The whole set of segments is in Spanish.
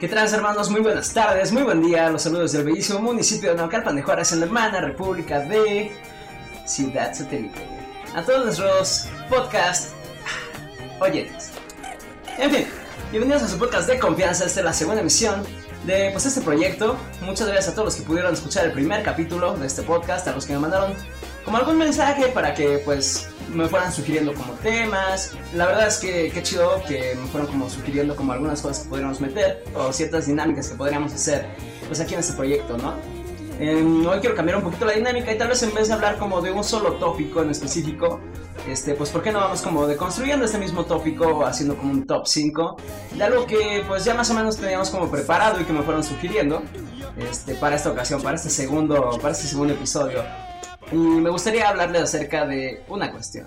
¿Qué tal hermanos? Muy buenas tardes, muy buen día. Los saludos del bellísimo municipio de Naucalpan de Juárez en la hermana República de Ciudad Satélite. A todos nuestros podcast oyentes. En fin, bienvenidos a su podcast de confianza. Esta es la segunda emisión de pues, este proyecto. Muchas gracias a todos los que pudieron escuchar el primer capítulo de este podcast, a los que me mandaron como algún mensaje para que pues me fueran sugiriendo como temas. La verdad es que qué chido que me fueron como sugiriendo como algunas cosas que podríamos meter o ciertas dinámicas que podríamos hacer pues aquí en este proyecto, ¿no? Em, hoy quiero cambiar un poquito la dinámica y tal vez en vez de hablar como de un solo tópico en específico, este, pues ¿por qué no vamos como deconstruyendo este mismo tópico, haciendo como un top 5 de algo que pues ya más o menos teníamos como preparado y que me fueron sugiriendo este, para esta ocasión, para este segundo, para este segundo episodio. Y me gustaría hablarles acerca de una cuestión.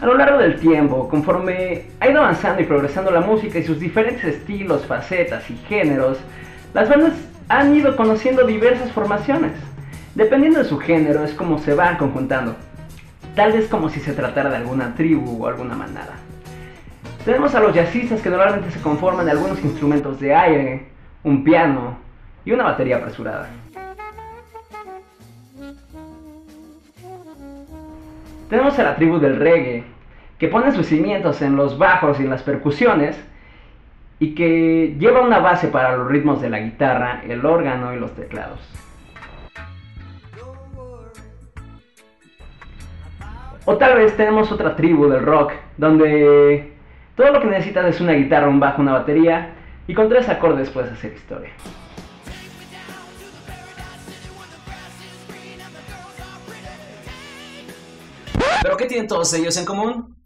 A lo largo del tiempo, conforme ha ido avanzando y progresando la música y sus diferentes estilos, facetas y géneros, las bandas han ido conociendo diversas formaciones. Dependiendo de su género es como se van conjuntando. Tal vez como si se tratara de alguna tribu o alguna manada. Tenemos a los jazzistas que normalmente se conforman de algunos instrumentos de aire, un piano y una batería apresurada. Tenemos a la tribu del reggae, que pone sus cimientos en los bajos y en las percusiones, y que lleva una base para los ritmos de la guitarra, el órgano y los teclados. O tal vez tenemos otra tribu del rock, donde todo lo que necesitas es una guitarra, un bajo, una batería, y con tres acordes puedes hacer historia. ¿Pero qué tienen todos ellos en común?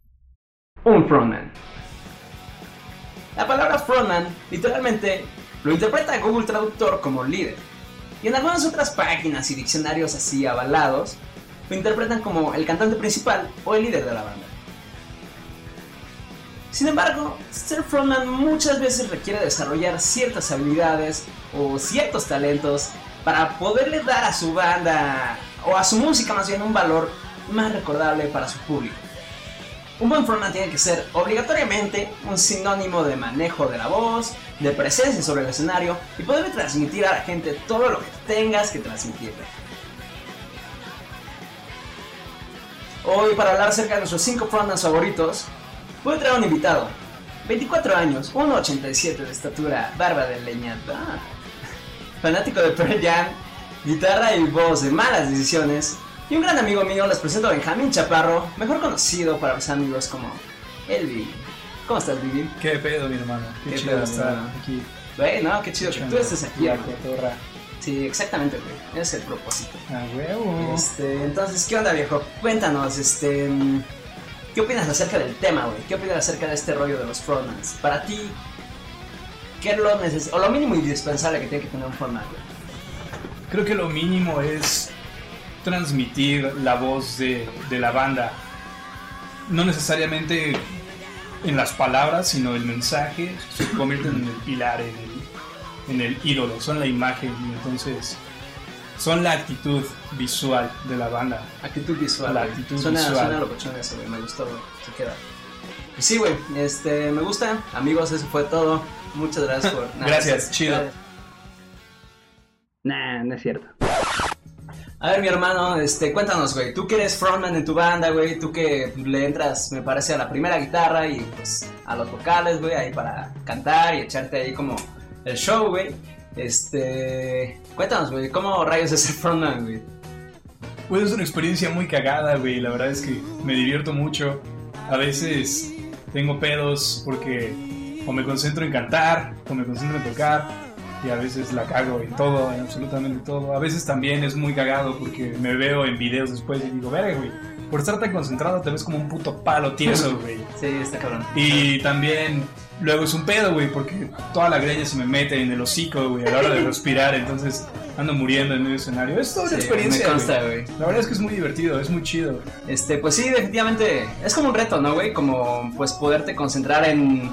Un frontman. La palabra frontman literalmente lo interpreta Google Traductor como líder. Y en algunas otras páginas y diccionarios así avalados, lo interpretan como el cantante principal o el líder de la banda. Sin embargo, ser frontman muchas veces requiere desarrollar ciertas habilidades o ciertos talentos para poderle dar a su banda o a su música más bien un valor más recordable para su público. Un buen frontman tiene que ser obligatoriamente un sinónimo de manejo de la voz, de presencia sobre el escenario y poder transmitir a la gente todo lo que tengas que transmitirle. Hoy para hablar acerca de nuestros 5 frontmans favoritos, voy a traer un invitado. 24 años, 1,87 de estatura, barba de leñata, fanático de Pearl Jam, guitarra y voz de malas decisiones, y un gran amigo mío, les presento a Benjamín Chaparro, mejor conocido para los amigos como Elvi. ¿Cómo estás, Vivi? ¿Qué pedo, mi hermano? Qué, chido estar aquí. Güey, no, qué chido que tú estés aquí. Sí, exactamente, güey. Ese es el propósito. Ah, huevo. Este, entonces, ¿qué onda, viejo? Cuéntanos, este. ¿Qué opinas acerca del tema, güey? ¿Qué opinas acerca de este rollo de los frontmans? Para ti, ¿qué es lo necesario, o lo mínimo indispensable que tiene que tener un frontman, güey? Creo que lo mínimo es transmitir la voz de, la banda. No necesariamente en las palabras, sino el mensaje se convierten en el pilar, en el, en el ídolo, son la imagen y entonces son la actitud visual de la banda. Actitud visual. La actitud suena, visual. Suena lo eso, Me gustó, Se queda. sí, güey. Este, me gusta. Amigos, eso fue todo. Muchas gracias por. gracias, chido. Nah, no es cierto. A ver, mi hermano, este, cuéntanos, güey. Tú que eres frontman en tu banda, güey. Tú que le entras, me parece, a la primera guitarra y pues a los vocales, güey, ahí para cantar y echarte ahí como el show, güey. Este. Cuéntanos, güey, ¿cómo rayos es ser frontman, güey? Pues es una experiencia muy cagada, güey. La verdad es que me divierto mucho. A veces tengo pedos porque o me concentro en cantar o me concentro en tocar y a veces la cago en todo, en absolutamente todo. A veces también es muy cagado porque me veo en videos después y digo, verga, güey, por estar tan concentrado te ves como un puto palo tieso, güey. Sí, está cabrón. Y también luego es un pedo, güey, porque toda la greña se me mete en el hocico, güey, a la hora de respirar, entonces ando muriendo en medio escenario. Es toda una experiencia. güey. La verdad es que es muy divertido, es muy chido. Este, pues sí, definitivamente es como un reto, ¿no, güey? Como pues poderte concentrar en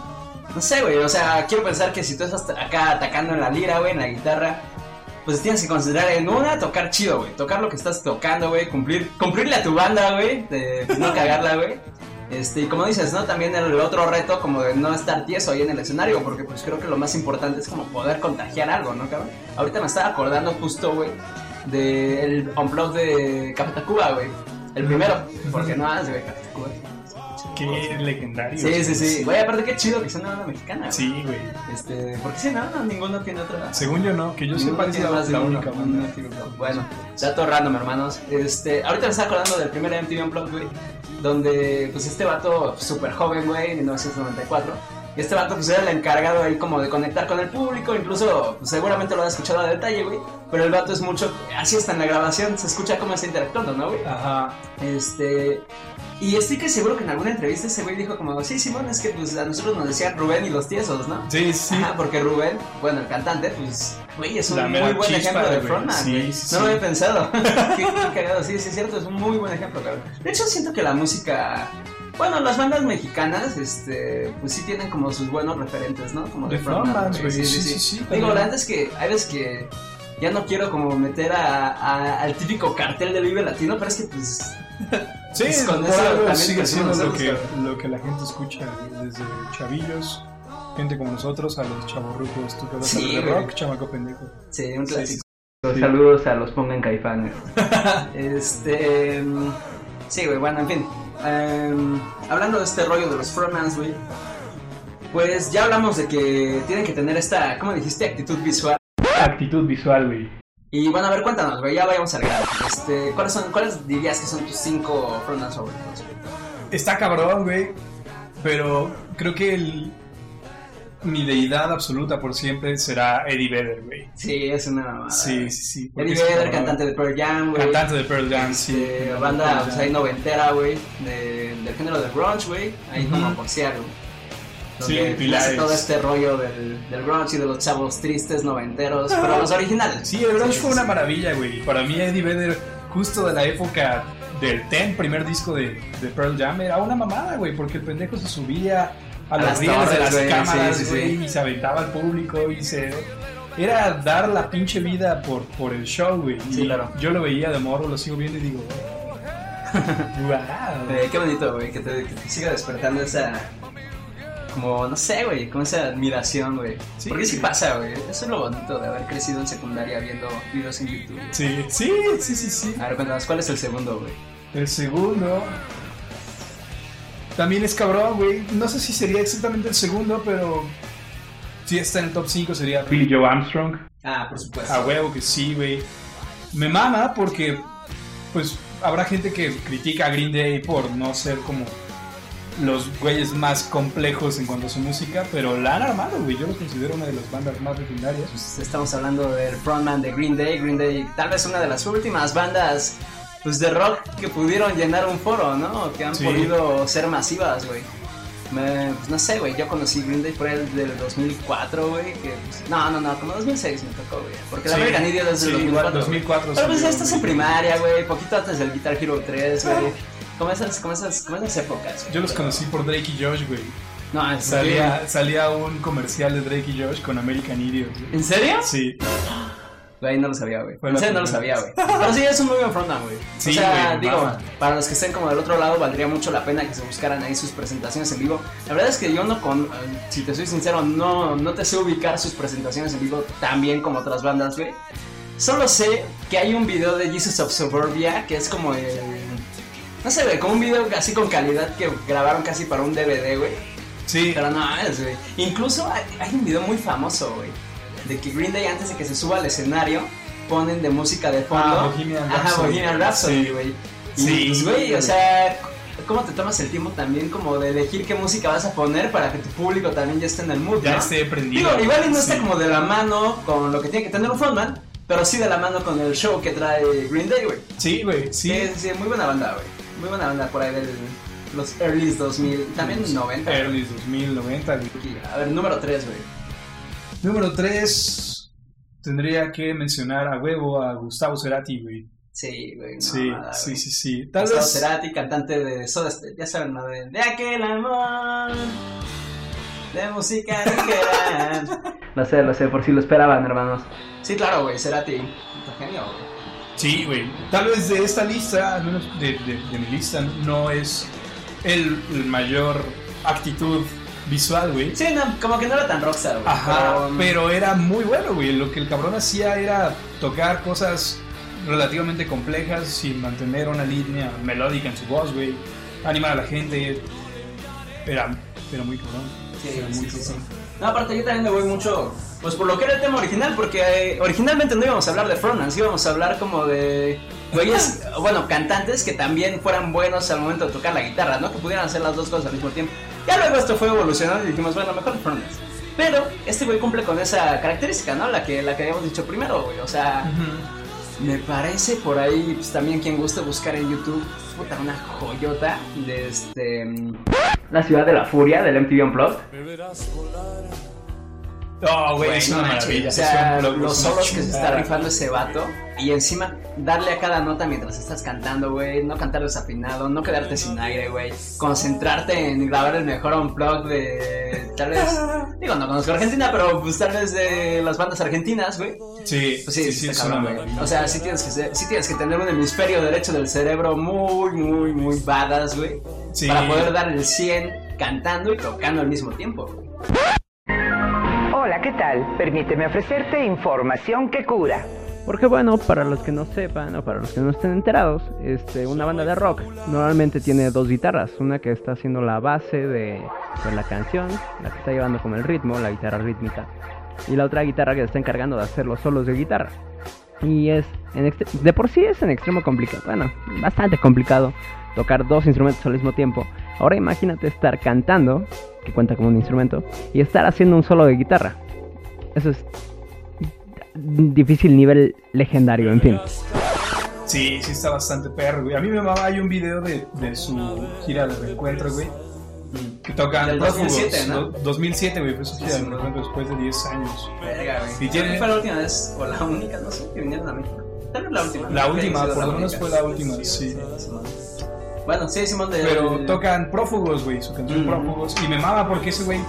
no sé, güey, o sea, quiero pensar que si tú estás acá atacando en la lira, güey, en la guitarra, pues tienes que concentrar en una, tocar chido, güey. Tocar lo que estás tocando, güey. Cumplir, cumplirle a tu banda, güey. De no cagarla, güey. Este, y como dices, ¿no? También el otro reto como de no estar tieso ahí en el escenario, porque pues creo que lo más importante es como poder contagiar algo, ¿no, cabrón? Ahorita me estaba acordando justo, güey, del unplug de Café Tacuba, güey. El primero, porque no haces, güey, Café Tacuba. Qué legendario. Sí, sí, sí. Güey, aparte qué chido que sea una banda mexicana. Sí, güey. Este, porque si no, no, ninguno tiene otra. Según yo no, que yo sepa es tiene la, la única banda. Bueno, dato random, hermanos. Este, ahorita me estaba acordando del primer MTV Unplugged, güey, donde pues este vato súper joven, güey, en 1994. Y este vato pues era el encargado ahí como de conectar con el público, incluso pues, seguramente lo has escuchado a detalle, güey. Pero el vato es mucho, así está en la grabación, se escucha cómo está interactuando, ¿no, güey? Ajá. Este. Y estoy que seguro que en alguna entrevista ese güey dijo como, sí, Simón, es que pues a nosotros nos decían Rubén y los tiesos, ¿no? Sí, sí. Ajá, porque Rubén, bueno, el cantante, pues, güey, es un La muy buen ejemplo de güey. frontman, Sí, sí, no lo había pensado. qué, qué cagado, sí, sí, es cierto, es un muy buen ejemplo, cabrón. De hecho, siento que la música, bueno, las bandas mexicanas, este, pues sí tienen como sus buenos referentes, ¿no? Como de, De frontman, güey, sí, sí, Sí, Digo, la verdad es que hay veces que ya no quiero como meter a, a- al típico cartel del Vive Latino, pero es que pues Sí, Pues con por algo sigue siendo lo que, lo que la gente escucha desde chavillos, gente como nosotros, a los chavorrucos, tú que vas Sí, de rock, chamaco pendejo. Sí, un Sí, clásico. sí. Saludos a los pongan caifanes. este. mm, Sí, güey, bueno, en fin. Em, hablando de este rollo de los frontmans, güey. Pues ya hablamos de que tienen que tener esta, ¿cómo dijiste? Actitud visual. Actitud visual, güey. Y bueno, a ver, cuéntanos, güey, ya vayamos al grano. Este, ¿cuáles, son, ¿Cuáles dirías que son tus cinco frontmans favoritos? güey? Está cabrón, güey. Pero creo que el- mi deidad absoluta por siempre será Eddie Vedder, güey. Sí, es una mamada. Sí, sí, sí. Eddie Vedder, cantante de Pearl Jam, güey. Cantante de Pearl Jam, sí. Este, banda pues, ahí noventera, güey, de- del género del grunge, güey, ahí Ujú. como por Seattle. Sí, pilares. todo este rollo del, del grunge y de los chavos tristes noventeros, pero los originales. Sí, el grunge Sí, fue sí, una maravilla, güey. Para mí Eddie Vedder, justo de la época del Ten, primer disco de, de Pearl Jam, era una mamada, güey, porque el pendejo se subía a, A los las rieles de torres, las güey, cámaras, sí, sí, güey, sí. y se aventaba al público y se... Era dar la pinche vida por, por el show, güey. Sí, Y claro. Yo lo veía de morro, lo sigo viendo y digo... ¡Wow! Eh, qué bonito, güey, que te, que te siga despertando esa. Como, no sé, güey, como esa admiración, güey. Sí, Porque sí sí. pasa, güey. Eso es lo bonito de haber crecido en secundaria viendo videos en YouTube. Sí, sí, sí, sí, sí. A ver, cuéntanos, ¿cuál es el segundo, güey? El segundo. También es cabrón, güey. No sé si sería exactamente el segundo, pero. Si está en el top 5 sería Billy Joe Armstrong. Ah, por supuesto. A huevo que sí, güey. Me mama porque. Pues habrá gente que critica a Green Day por no ser como los güeyes más complejos en cuanto a su música, pero la han armado, güey. Yo los considero una de las bandas más legendarias. Pues, estamos hablando del frontman de Green Day. Green Day, tal vez una de las últimas bandas pues, de rock que pudieron llenar un foro, ¿no? Que han Sí. podido ser masivas, güey. Me- pues, no sé, güey, yo conocí Green Day por el del 2004, güey. que, pues, no, no, no, como 2006 me tocó, güey. Porque la Sí. American Idiot es del Sí, igual, 2004. 2004 Pero pues salió, estás en primaria, güey, poquito antes del Guitar Hero 3, güey. Como esas, como esas, como esas épocas. güey. Yo los conocí por Drake y Josh, güey. No, es Salía, salía un comercial de Drake y Josh con American Idiot. güey. ¿En serio? Sí, Güey, no lo sabía, güey. En serio no lo sabía, güey. Pero sí, es un muy buen frontman, güey. Sí, o sea, güey, digo, para los que estén como del otro lado, valdría mucho la pena que se buscaran ahí sus presentaciones en vivo. La verdad es que yo no con, si te soy sincero, no, no te sé ubicar sus presentaciones en vivo tan bien como otras bandas, güey. Solo sé que hay un video de Jesus of Suburbia que es como el... No sé, güey, como un video así con calidad que grabaron casi para un DVD, güey. sí. Pero no es, güey. Incluso hay, hay un video muy famoso, güey. De que Green Day antes de que se suba al escenario ponen de música de fondo. Ah, Bohemian Ajá, Rhapsody. Bohemian Rhapsody, Sí. güey. Y Sí, pues, güey, o sea, ¿cómo te tomas el tiempo también como de elegir qué música vas a poner para que tu público también ya esté en el mood, Ya ¿no? esté prendido. Digo, igual no Sí. está como de la mano con lo que tiene que tener un frontman, pero sí de la mano con el show que trae Green Day, güey. Sí, güey, sí. Sí, sí, sí, muy buena banda, güey. Muy buena banda por ahí de los early 2000, también 90. Early 2000, 90, güey. A ver, número 3, güey. Número 3. Tendría que mencionar a huevo a Gustavo Cerati, güey. Sí, güey. no, Sí, nada, sí, güey. sí, sí. Tal Gustavo vez. Cerati, cantante de Soda Stereo, ya saben, ¿no? De, de aquel amor, de música ligera. lo sé, lo sé, por si lo esperaban, hermanos. Sí, claro, güey, Cerati, genio, güey. Sí, güey. Tal vez de esta lista, al menos de, de- de mi lista, no es el, el mayor actitud visual, güey. Sí, no, como que no era tan rockstar, güey. Ajá, pero- pero era muy bueno, güey. Lo que el cabrón hacía era tocar cosas relativamente complejas sin mantener una línea melódica en su voz, güey. Animar a la gente. Era, era muy cabrón. Sí, Era sí, muy sí. No, aparte yo también me voy mucho, pues por lo que era el tema original, porque eh, originalmente no íbamos a hablar de frontmans, íbamos a hablar como de güeyes, bueno, cantantes que también fueran buenos al momento de tocar la guitarra, ¿no? Que pudieran hacer las dos cosas al mismo tiempo. Ya luego esto fue evolucionando y dijimos, bueno, mejor frontmans. Pero este güey cumple con esa característica, ¿no? La que, la que habíamos dicho primero, güey. O sea, me parece por ahí, pues también quien guste buscar en YouTube, puta, una joyota de este... mm, La ciudad de la furia del MTV Unplugged. Oh, güey, Güey, es no una maravilla. O sea, es un- los solos que se está rifando ese vato y encima darle a cada nota mientras estás cantando, güey. No cantar desafinado, no quedarte sin aire, güey. Concentrarte en grabar el mejor unplug de. Tal vez. Digo, no conozco Argentina, pero pues tal vez de las bandas argentinas, güey. Sí, Pues sí, sí, sí, sí, está cabrón, güey. O sea, sí tienes, que ser- sí tienes que tener un hemisferio derecho del cerebro muy, muy, muy badass, güey. Sí. Para poder dar el 100 cantando y tocando al mismo tiempo, güey. Hola, ¿qué tal? Permíteme ofrecerte información que cura. Porque bueno, para los que no sepan o para los que no estén enterados, este, una banda de rock normalmente tiene dos guitarras, una que está haciendo la base de, la canción, la que está llevando como el ritmo, la guitarra rítmica, y la otra guitarra que está encargando de hacer los solos de guitarra. Y es, de por sí es en extremo complicado, bueno, bastante complicado tocar dos instrumentos al mismo tiempo. Ahora imagínate estar cantando, que cuenta como un instrumento, y estar haciendo un solo de guitarra. Eso es difícil nivel legendario, en fin. Sí, sí está bastante perro, güey. A mí me mamaba, hay un video de, de su gira de reencuentro, güey. Que tocan Del prófugos. 2007, ¿no? Do- 2007, güey, fue su gira Sí, de reencuentro después de 10 años. Verga, güey. Y tiene- Fue la última vez, o la única, no sé, que vinieron a México. Tal vez la última. La última, por lo menos fue la última, sí. Bueno, sí, Simón de. Pero tocan prófugos, güey, su canción Mm. prófugos. Y me mama porque ese güey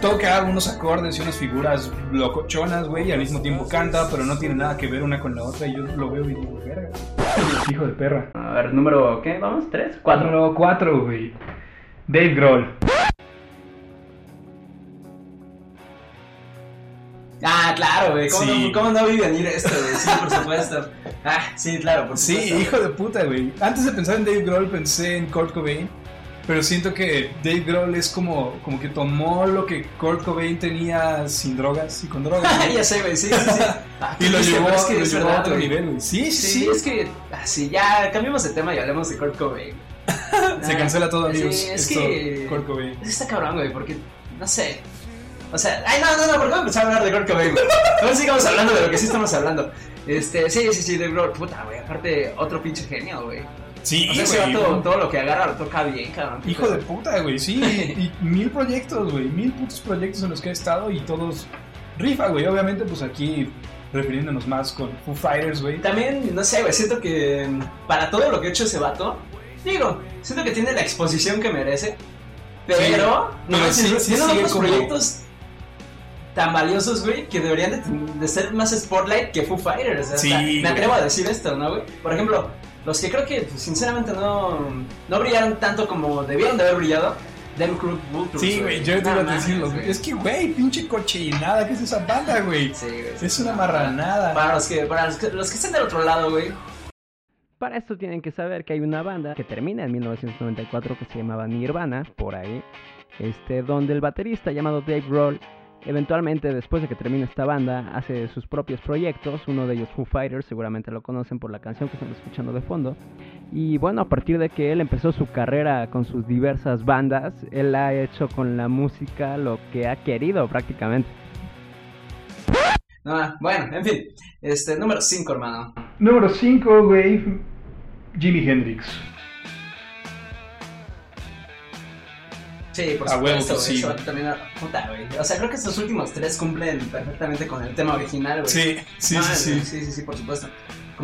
toca unos acordes y unas figuras locochonas, güey, y al mismo tiempo canta, pero no tiene nada que ver una con la otra. Y yo lo veo y digo, verga. Hijo de perra. A ver, número. ¿Qué? ¿Vamos? ¿Tres? ¿Cuatro? Número 4, güey. Dave Grohl. Ah, claro, güey. ¿Cómo, Sí. no, ¿Cómo no vi venir esto, güey? Sí, por supuesto. Ah, sí, claro, por Sí, supuesto. hijo de puta, güey. Antes de pensar en Dave Grohl pensé en Kurt Cobain, pero siento que Dave Grohl es como, como que tomó lo que Kurt Cobain tenía sin drogas y con drogas. Ah, güey. ya sé, güey, sí, sí, sí. Ah, y lo llevó, es que lo llevó a verdad, otro güey. nivel, güey. Sí, sí, Sí, sí. es que. Así, ya cambiemos de tema y hablemos de Kurt Cobain. Se Ah, cancela todo, sí, amigos. es Esto, que. Kurt Cobain. Es que está cabrón, güey, porque. No sé. O sea, ay, no, no, no, ¿por qué empezar a hablar de Kurt Cobain? Ahora sigamos hablando de lo que sí estamos hablando. Este, sí, sí, sí, de Grohl, puta, güey, aparte, otro pinche genio, güey. Sí, O sea, ese vato, todo lo que agarra lo toca bien, cabrón. Hijo de puta, güey, sí. Y mil proyectos, güey. Mil putos proyectos en los que he estado y todos rifa, güey. Obviamente, pues aquí refiriéndonos más con Foo Fighters, güey. También, no sé, güey, siento que mm, para todo lo que ha hecho ese vato, digo, siento que tiene la exposición que merece, pero, Sí, no, pero sí- sí tiene sigue otros como- proyectos tan valiosos, güey, que deberían de, de ser más Spotlight que Foo Fighters. o sea, Sí, hasta me güey. atrevo a decir esto, ¿no, güey? Por ejemplo, los que creo que, pues, sinceramente, no, no brillaron tanto como debieron de haber brillado, Dem Crook. Sí, güey, yo te iba a decirlo. güey. Es que, güey, pinche cochinada, ¿qué es esa banda, güey? Sí, güey, Es una marranada. Para los que, para los que, los que estén del otro lado, güey, Para esto tienen que saber que hay una banda que termina en 1994 que se llamaba Nirvana, por ahí, este, donde el baterista llamado Dave Grohl, eventualmente después de que termina esta banda, hace sus propios proyectos, uno de ellos Foo Fighters, seguramente lo conocen por la canción que están escuchando de fondo, y bueno, a partir de que él empezó su carrera con sus diversas bandas, él ha hecho con la música lo que ha querido prácticamente. Ah, bueno, en fin. Este, número 5, hermano. Número 5, güey. Jimi Hendrix. Sí, por A supuesto, güey. sí. también, puta, güey. O sea, creo que estos últimos tres cumplen perfectamente con el tema original, güey. Sí, sí, Ah, sí. sí, sí, sí, por supuesto.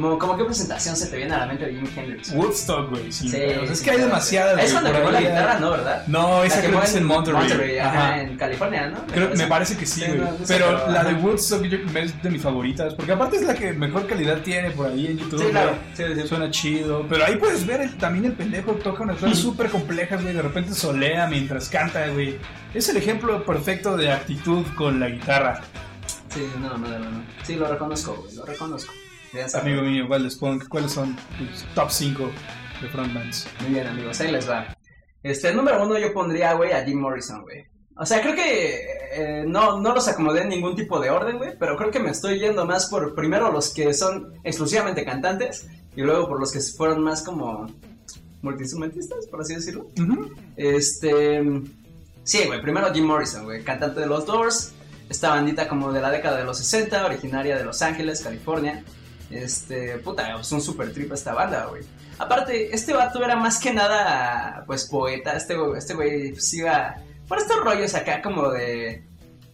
Como, como qué presentación se te viene a la mente de Jimi Hendrix. Woodstock, güey. Sí, pedos. es sí, que hay demasiadas. Es por tocó la guitarra, ¿no? ¿verdad? No, esa creo que es en Monterrey. ajá, Ajá. en California, ¿no? Creo- me parece que sí, Sí, güey. no, no sé, pero pero, la de. Woodstock yo- es de mis favoritas. Porque aparte es la que mejor calidad tiene por ahí en YouTube. Sí, claro. Sí, sí. Suena chido. Pero ahí puedes ver el- también el pendejo toca unas cosas súper complejas, güey. De repente solea mientras canta, güey. Es el ejemplo perfecto de actitud con la guitarra. Sí, no, no, no, no. Sí, lo reconozco, güey, lo reconozco. Amigo mío, Waldes Punk, ¿cuáles son tus top 5 de frontmans? Muy bien, amigos, ahí les va. Este, número uno yo pondría, güey, a Jim Morrison, güey. O sea, creo que eh, no, no los acomodé en ningún tipo de orden, güey, pero creo que me estoy yendo más por primero los que son exclusivamente cantantes y luego por los que fueron más como multiinstrumentistas, por así decirlo. Este. Sí, güey. Primero Jim Morrison, güey. Cantante de los Doors. Esta bandita como de la década de los 60, originaria de Los Ángeles, California. Este. Puta, es un super trip esta banda, güey. Aparte, este vato era más que nada, pues, poeta. Este este güey pues, iba por estos rollos acá como de.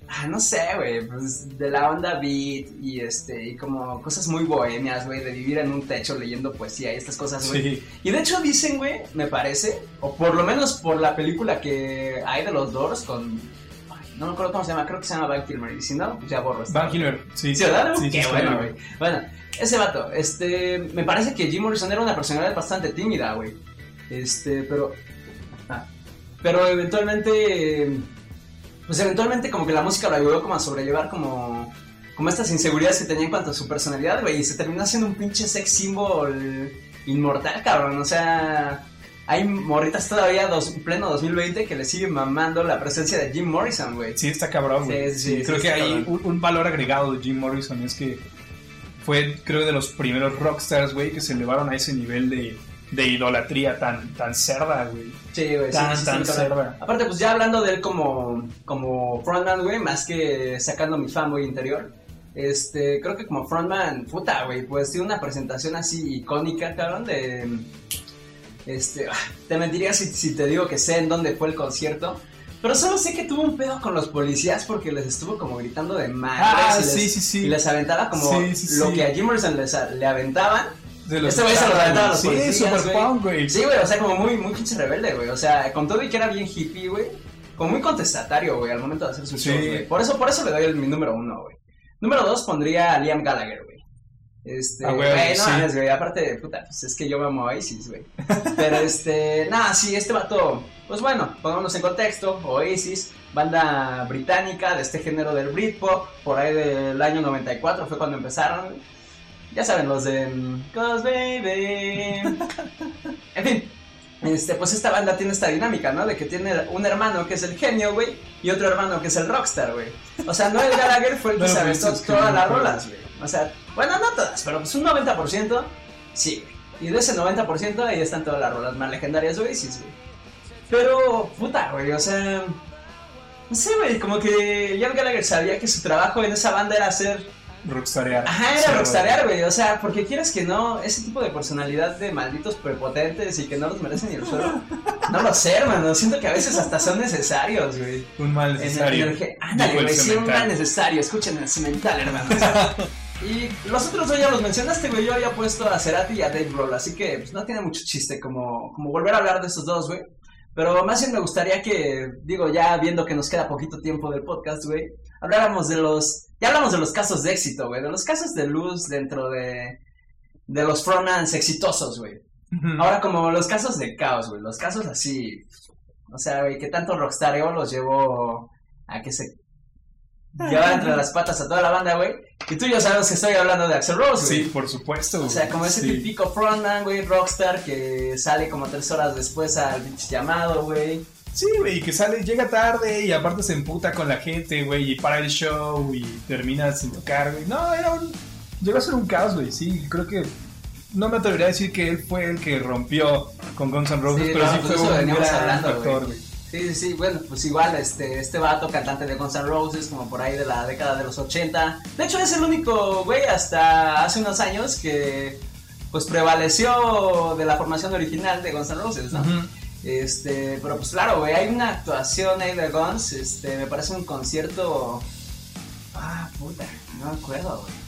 Ah, no sé, güey, pues de la onda beat y este, y como cosas muy bohemias, güey, de vivir en un techo leyendo poesía y estas cosas, güey. Sí. Y de hecho dicen, güey, me parece, o por lo menos por la película que hay de los Doors con... ay, no me acuerdo cómo se llama, creo que se llama Van Kilmer, y si no, pues ya borro esto. Van Hiller, sí. Sí, ¿verdad? Sí, sí, Qué sí, bueno, güey. Bueno, ese vato, este, me parece que Jim Morrison era una personalidad bastante tímida, güey. Este, pero... ah, pero eventualmente... Pues eventualmente como que la música lo ayudó como a sobrellevar como... Como estas inseguridades que tenía en cuanto a su personalidad, güey. Y se terminó haciendo un pinche sex symbol inmortal, cabrón. O sea... Hay morritas todavía, dos, pleno 2020, que le siguen mamando la presencia de Jim Morrison, güey. Sí, está cabrón, güey. Sí, sí, sí, creo que hay un, un valor agregado de Jim Morrison es que fue, creo, de los primeros rockstars, güey, que se elevaron a ese nivel de, de idolatría tan, tan cerda, güey. Sí, güey, Tan, sí, sí, tan sí, cerda. Aparte, pues ya hablando de él como, como frontman, güey, más que sacando mi fanboy interior. Este, creo que como frontman, puta, güey, pues tiene una presentación así icónica, cabrón, de... Este, ah, te mentiría si, si te digo que sé en dónde fue el concierto. Pero solo sé que tuvo un pedo con los policías porque les estuvo como gritando de madres Ah, y, les, sí, sí, sí. y les aventaba como Sí, sí, lo sí. que a Jim Morrison les, le aventaban. De los Este güey se lo aventaba a los Sí, policías, super güey. punk, güey. Sí, güey, o sea, como muy, muy pinche rebelde, güey. O sea, con todo y que era bien hippie, güey. Como muy contestatario, güey, al momento de hacer sus Sí. shows, güey. Por eso, por eso le doy el, mi número uno, güey. Número dos pondría a Liam Gallagher, güey. Este, Ah, güey, güey, no sí. mames, güey. Aparte, puta, pues es que yo me amo a Oasis, güey. Pero este, nada, sí, este vato, pues bueno, pongámonos en contexto. Oasis, banda británica de este género del Britpop, por ahí del año 94 fue cuando empezaron. Ya saben, los de mm, Cause Baby. En fin, este, pues esta banda tiene esta dinámica, ¿no? De que tiene un hermano que es el genio, güey, y otro hermano que es el rockstar, güey. O sea, Noel Gallagher fue el que se pues, aventó todas las rolas, güey. O sea, bueno, no todas, pero pues un 90% sí, güey. Y de ese 90% ahí están todas las rolas más legendarias de Oasis, güey. Pero, puta, güey, o sea... No sé, güey, como que Liam Gallagher sabía que su trabajo en esa banda era hacer Rockstarear. Ajá, era rockstarear, güey. O sea, porque quieres que no, ese tipo de personalidad de malditos prepotentes y que no los merecen ni el suelo. No lo sé, hermano. Siento que a veces hasta son necesarios, güey. Un mal necesario. Ándale, güey. Sí, un mal necesario. Escuchen el cemental, hermano. y los otros dos ya los mencionaste, güey. Yo había puesto a Cerati y a Dave Grohl. Así que pues, no tiene mucho chiste como, como volver a hablar de estos dos, güey. Pero más bien me gustaría que, digo, ya viendo que nos queda poquito tiempo del podcast, güey, habláramos de los, ya hablamos de los casos de éxito, güey, de los casos de luz dentro de, de los frontmans exitosos, güey. Ahora como los casos de caos, güey, los casos así, o sea, güey, que tanto rockstareo los llevó a que se llevara entre las patas a toda la banda, güey. Y tú ya sabes que estoy hablando de Axel Rose, güey. Sí, por supuesto. O sea, como ese Sí. típico frontman, güey, rockstar que sale como tres horas después al llamado, güey. Sí, güey, que sale, llega tarde y aparte se emputa con la gente, güey, y para el show y termina sin tocar, güey. No, era un. Llegó a ser un caos, güey, sí. Creo que. No me atrevería a decir que él fue el que rompió con Guns N' Roses, Sí, pero no, sí pues fue un gran hablando, factor, güey. Sí, sí, bueno, pues igual este, este vato, cantante de Guns N' Roses, como por ahí de la década de los 80. De hecho, es el único, güey, hasta hace unos años que pues prevaleció de la formación original de Guns N' Roses, ¿no? Ujú. Este, pero pues claro, güey, hay una actuación ahí de Guns, este, me parece un concierto... Ah, puta, no me acuerdo, güey.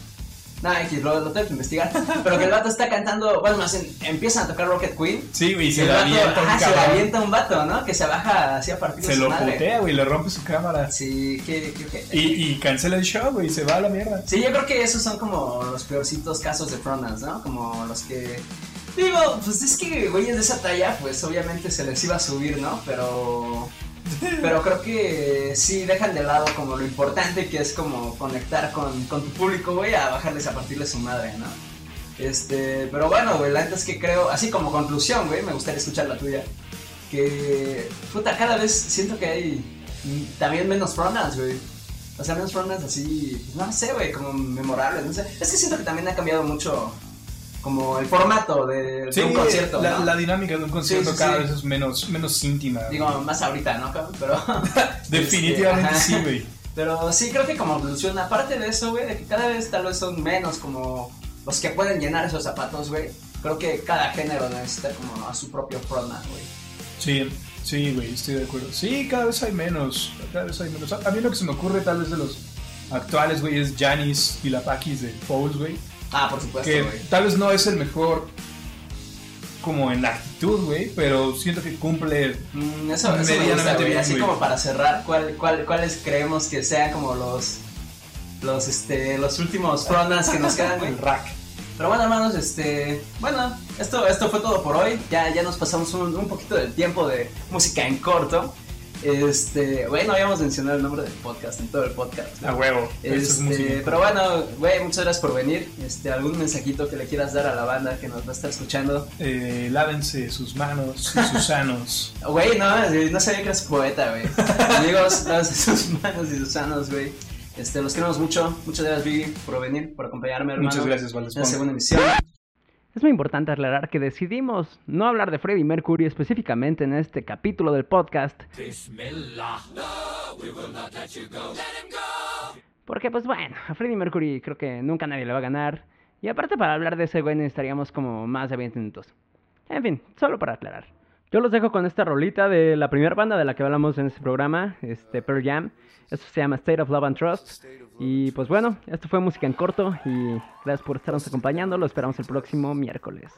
Nada, X, lo, lo tengo que investigar. Pero que el vato está cantando, bueno, más bien, empiezan a tocar Rocket Queen. Sí, güey, Y se el le avienta un se le avienta un vato, ¿no? Que se baja así a partir de Se lo madre. putea, güey, le rompe su cámara. Sí, que, que, Y, y cancela el show, güey, se va a la mierda. Sí, yo creo que esos son como los peorcitos casos de Fronans, ¿no? Como los que... Digo, pues es que güeyes de esa talla, pues obviamente se les iba a subir, ¿no? Pero... Pero creo que sí dejan de lado como lo importante que es como conectar con, con tu público, güey, a bajarles a partirles su madre, ¿no? Este, pero bueno, güey, la neta es que creo, así como conclusión, güey, me gustaría escuchar la tuya. Que, puta, cada vez siento que hay también menos Fronans, güey. O sea, menos frondas así, pues, no sé, güey, como memorables, no sé. Es que siento que también ha cambiado mucho como el formato de, un concierto, la, ¿no? la dinámica de un concierto Sí, sí, cada vez es menos, menos íntima. Digo, más ahorita, ¿no? Pero... Definitivamente este, sí, güey. Pero sí creo que como conclusión, aparte de eso, güey, de que cada vez tal vez son menos como los que pueden llenar esos zapatos, güey. Creo que cada género necesita como a su propio frontman, güey. Sí, sí, güey, estoy de acuerdo. Sí, cada vez hay menos, cada vez hay menos. A mí lo que se me ocurre tal vez de los actuales, güey, es Janis y la Paquis de Fouls, güey. Ah, por supuesto, Que güey. tal vez no es el mejor como en actitud, güey, pero siento que cumple Mm, eso, eso me gusta, bien, Así como para cerrar, ¿cuál, cuál, ¿cuáles creemos que sean como los los este los últimos frontmans que nos quedan, güey? el rack. Pero bueno, hermanos, este, bueno, esto, esto fue todo por hoy. Ya, ya nos pasamos un, un poquito del tiempo de música en corto. Este, güey, no habíamos mencionado el nombre del podcast en todo el podcast. A huevo. Es Este, pero bueno, güey, muchas gracias por venir. Este, algún mensajito que le quieras dar a la banda que nos va a estar escuchando. Eh, lávense sus manos y sus sanos. Güey, no, eh, no sabía que eras poeta, güey. Amigos, lávense sus manos y sus manos, güey. Este, los queremos mucho. Muchas gracias, Vivi, por venir, por acompañarme, hermano. Muchas gracias, En la segunda emisión. Es muy importante aclarar que decidimos no hablar de Freddie Mercury específicamente en este capítulo del podcast. Porque pues bueno, a Freddie Mercury creo que nunca nadie le va a ganar. Y aparte para hablar de ese güey necesitaríamos como más de 20 minutos. En fin, solo para aclarar. Yo los dejo con esta rolita de la primera banda de la que hablamos en este programa, este Pearl Jam. Esto se llama State of Love and Trust. Y pues bueno, esto fue música en corto y gracias por estarnos acompañando. Lo esperamos el próximo miércoles.